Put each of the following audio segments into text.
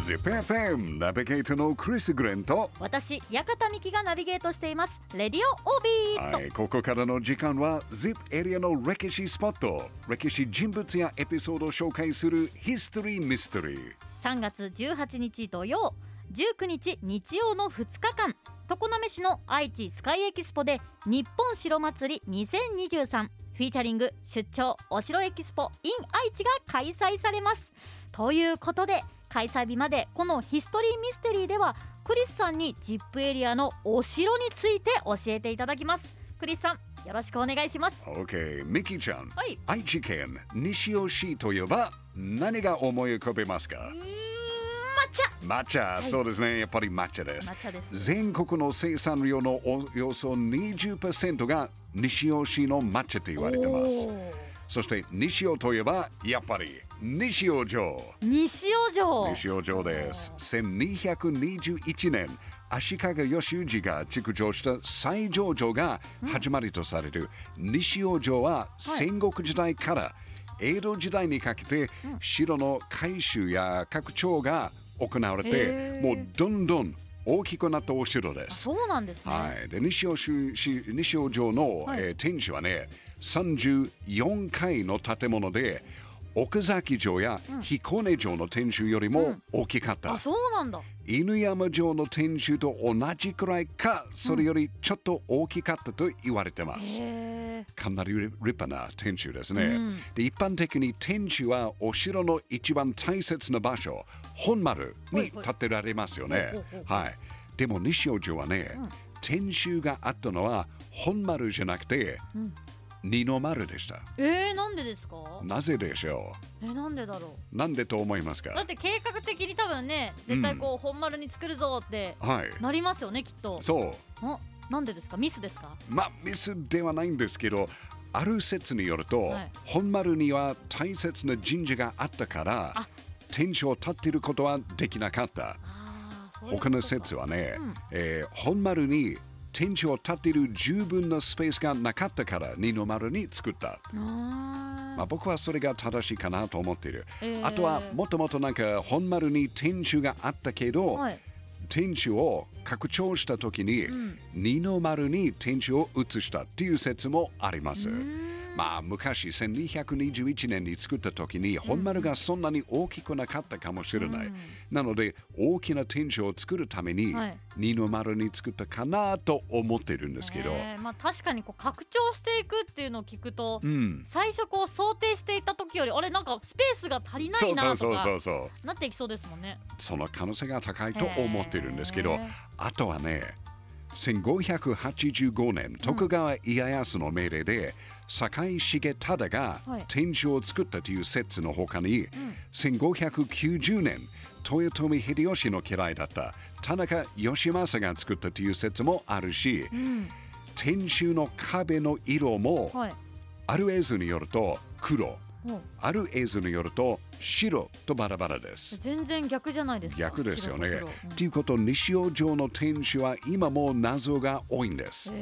ZIPFM ナビゲーターのクリス・グレンと。私、館美希がナビゲートしています。レディオオビート、はい、ここからの時間は ZIP エリアの歴史スポット。歴史人物やエピソードを紹介するヒストリー・ミステリー。3月18日土曜、19日日曜の2日間、常滑市の愛知スカイエキスポで日本城祭り2023フィーチャリング出張お城エキスポ in 愛知が開催されます。ということで開催日までこのヒストリーミステリーではクリスさんに ZIP エリアのお城について教えていただきます。クリスさんよろしくお願いします。OK ミキちゃんはい。愛知県西尾市といえば何が思い浮かべますか？抹茶抹茶、そうですねやっぱり抹茶です抹茶です。全国の生産量のおよそ20%が西尾市の抹茶と言われてますそして西尾といえばやっぱり西尾城。西尾城。西尾城です。1221年足利義氏が築城した最上城が始まりとされる。西尾城は戦国時代から江戸時代にかけて城の改修や拡張が行われてもうどんどん大きくなったお城です。そうなんですね。はい、で西尾西尾城の、はいえー天守はね34階の建物で奥崎城や彦根城の天守よりも大きかった、あ、そうなんだ。犬山城の天守と同じくらいかそれよりちょっと大きかったと言われてます、へえ。かなり立派な天守ですね、うん。で一般的に天守はお城の一番大切な場所本丸に建てられますよね。はい。でも西尾城はね、うん。天守があったのは本丸じゃなくて、うん二の丸でした。えー、なんでですか？なぜでしょえ、なんでだろう？なんでと思いますか？う。だって計画的に多分ね、絶対こう本丸に作るぞってはい。なりますよね、きっと。そう。お、なんでですか？ミスですか？まあミスではないんですけどある説によると、はい。本丸には大切な神社があったからあ。天守を建てることはできなかった。ああ、そういうこと他の説はね、うん。えー本丸に天守を建てる十分なスペースがなかったから二の丸に作った、まあ、僕はそれが正しいかなと思っている、えーあとはもともとなんか本丸に天守があったけど、はい。天守を拡張した時に、うん。二の丸に天守を移したっていう説もあります。まあ昔1221年に作った時に本丸がそんなに大きくなかったかもしれない。うんなので大きな天守を作るためにはい二の丸に作ったかなと思ってるんですけど。えーまあ確かにこう拡張していくっていうのを聞くと、うん。最初こう想定していた時よりあれなんかスペースが足りないそうそうそうなとかそうそう。なっていきそうですもんね。その可能性が高いと思ってるんですけどへー、あとはね、1585年、徳川家康の命令で、堺重忠がはい天守を作ったという説の他に、ん1590年、豊臣秀吉の家来だった田中義政が作ったという説もあるし、うん。天守の壁の色も、はい。ある映像によると黒、ある映像によると白とバラバラです。全然逆じゃないですか。逆ですよね白と。黒ということ、西尾城の天守は今も謎が多いんです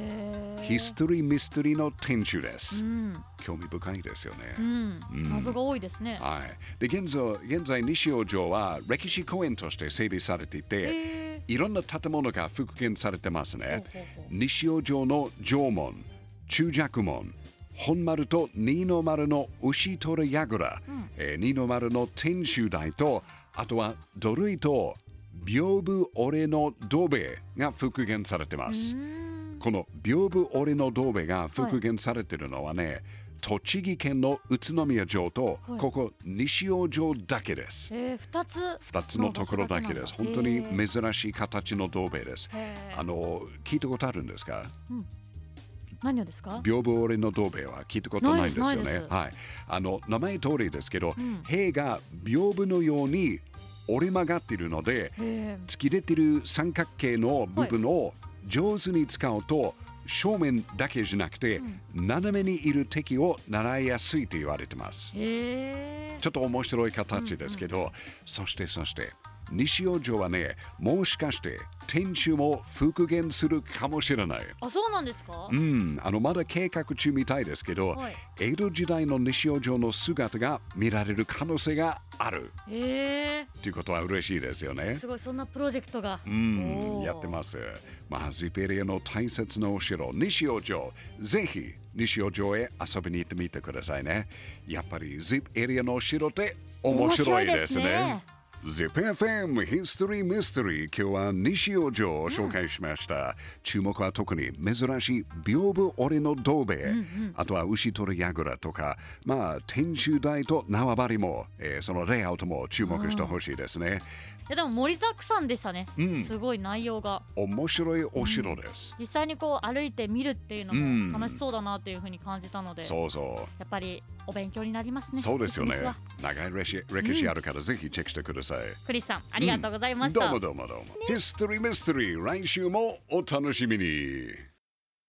ヒストリー・ミステリーの天守です。うん。興味深いですよね。うん。うん謎が多いですね。はい、で現在現在、西尾城は歴史公園として整備されていて、へいろんな建物が復元されてますーね。西尾城の城門、中尺門、本丸と二の丸の牛取櫓、うんえー二の丸の天守台と、あとは土塁と屏風折れの土塀が復元されてます。この屏風折れの土塀が復元されているのはね、栃木県の宇都宮城と、はいここ西尾城だけです。えー、二つ。2つのところだけです。本当に珍しい形の土塀です。あの聞いたことあるんですか？何をですか？屏風折れの土塀は聞いたことないですよないですないで。すねはい。あの名前通りですけど、うん塀が屏風のように折れ曲がっているので、へ突き出ている三角形の部分を上手に使うと、正面だけじゃなくて、斜めにいる敵を習いやすいと言われてます。ちょっと面白い形ですけど、そしてそして西尾城はねもしかして天守も復元するかもしれない。あそうなんですか？うんあのまだ計画中みたいですけど、はい。江戸時代の西尾城の姿が見られる可能性がある。へえ。ということは嬉しいですよね。すごいそんなプロジェクトが。うんやってます。まあ、ゼペリアの大切なお城、西尾城、ぜひ西尾城へ遊びに行ってみてくださいね。やっぱり ZIP エリアのお城って面白いですね。面白いですね ZIPFM History Mystery. 今日は西尾城を紹介しました、注目は特に珍しい屏風折れの銅兵衛、あとは牛取櫓とか。まあ天守台と縄張りも、えーそのレイアウトも注目してほしいですね。いやでも盛りだくさんでしたね、うん。すごい内容が。面白いお城です、実際にこう歩いて見るっていうのうん。も楽しそうだなっていうふうに感じたので、そうそう。やっぱりお勉強になりますね。そうですよね。長い歴史歴史あるからぜひチェックしてください。クリスさんありがとうございました、どうもどうもどうも。ヒストリーミステリー来週もお楽しみに。